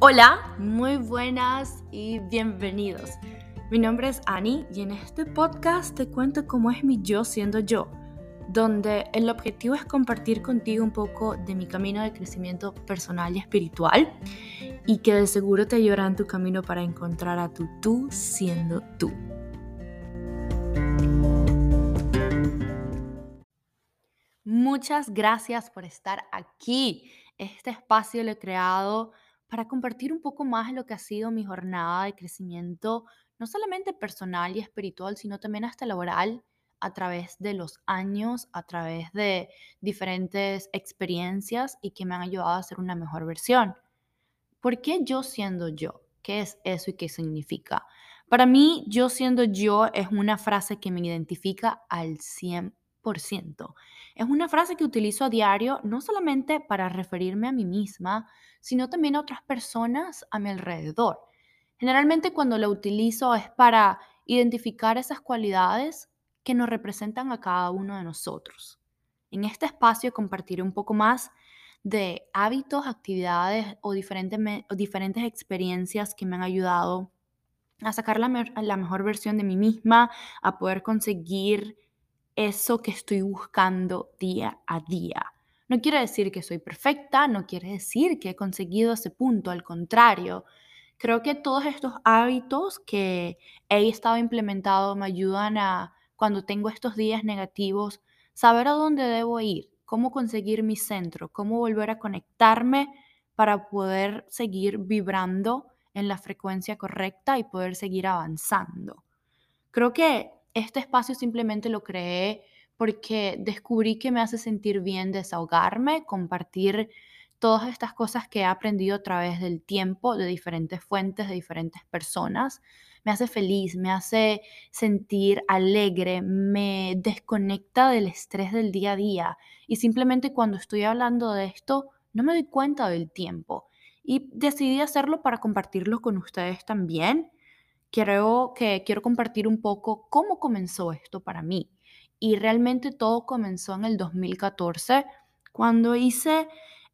Hola, muy buenas y bienvenidos. Mi nombre es Ani y en este podcast te cuento cómo es mi yo siendo yo, donde el objetivo es compartir contigo un poco de mi camino de crecimiento personal y espiritual y que de seguro te ayudará en tu camino para encontrar a tu tú siendo tú. Muchas gracias por estar aquí. Este espacio lo he creado para compartir un poco más lo que ha sido mi jornada de crecimiento, no solamente personal y espiritual, sino también hasta laboral, a través de los años, a través de diferentes experiencias y que me han ayudado a ser una mejor versión. ¿Por qué yo siendo yo? ¿Qué es eso y qué significa? Para mí, yo siendo yo es una frase que me identifica al 100%. Es una frase que utilizo a diario no solamente para referirme a mí misma, sino también a otras personas a mi alrededor. Generalmente cuando la utilizo es para identificar esas cualidades que nos representan a cada uno de nosotros. En este espacio compartiré un poco más de hábitos, actividades o diferentes, diferentes experiencias que me han ayudado a sacar la, la mejor versión de mí misma, a poder conseguir eso que estoy buscando día a día. No quiere decir que soy perfecta, no quiere decir que he conseguido ese punto, al contrario. Creo que todos estos hábitos que he estado implementando me ayudan a, cuando tengo estos días negativos, saber a dónde debo ir, cómo conseguir mi centro, cómo volver a conectarme para poder seguir vibrando en la frecuencia correcta y poder seguir avanzando. Creo que este espacio simplemente lo creé porque descubrí que me hace sentir bien desahogarme, compartir todas estas cosas que he aprendido a través del tiempo, de diferentes fuentes, de diferentes personas. Me hace feliz, me hace sentir alegre, me desconecta del estrés del día a día. Y simplemente cuando estoy hablando de esto, no me doy cuenta del tiempo. Y decidí hacerlo para compartirlo con ustedes también creo que quiero compartir un poco cómo comenzó esto para mí. Y realmente todo comenzó en el 2014, cuando hice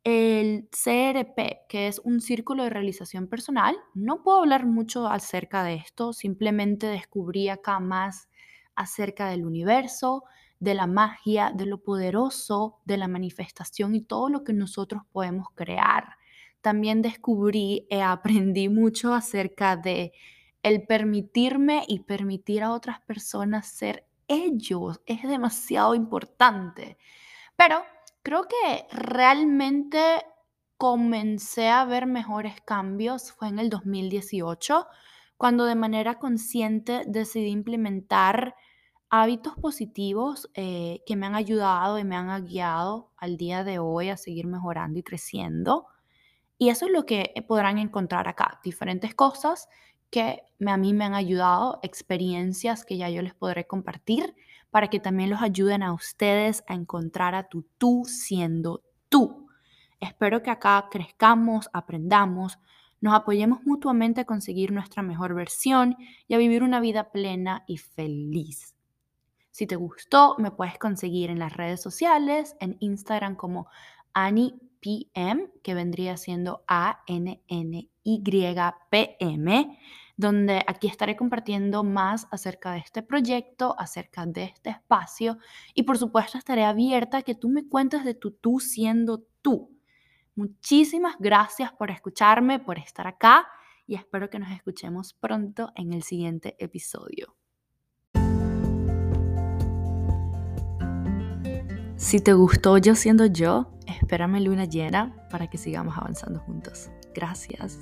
el CRP, que es un círculo de realización personal. No puedo hablar mucho acerca de esto, simplemente descubrí acá más acerca del universo, de la magia, de lo poderoso, de la manifestación y todo lo que nosotros podemos crear. También descubrí y aprendí mucho acerca de el permitirme y permitir a otras personas ser ellos es demasiado importante. Pero creo que realmente comencé a ver mejores cambios fue en el 2018, cuando de manera consciente decidí implementar hábitos positivos eh, que me han ayudado y me han guiado al día de hoy a seguir mejorando y creciendo. Y eso es lo que podrán encontrar acá, diferentes cosas que a mí me han ayudado, experiencias que ya yo les podré compartir para que también los ayuden a ustedes a encontrar a tu tú siendo tú. Espero que acá crezcamos, aprendamos, nos apoyemos mutuamente a conseguir nuestra mejor versión y a vivir una vida plena y feliz. Si te gustó, me puedes conseguir en las redes sociales, en Instagram como AniPM, que vendría siendo A-N-N-Y-P-M donde aquí estaré compartiendo más acerca de este proyecto, acerca de este espacio y por supuesto estaré abierta a que tú me cuentes de tu tú siendo tú. Muchísimas gracias por escucharme, por estar acá y espero que nos escuchemos pronto en el siguiente episodio. Si te gustó yo siendo yo, espérame luna llena para que sigamos avanzando juntos. Gracias.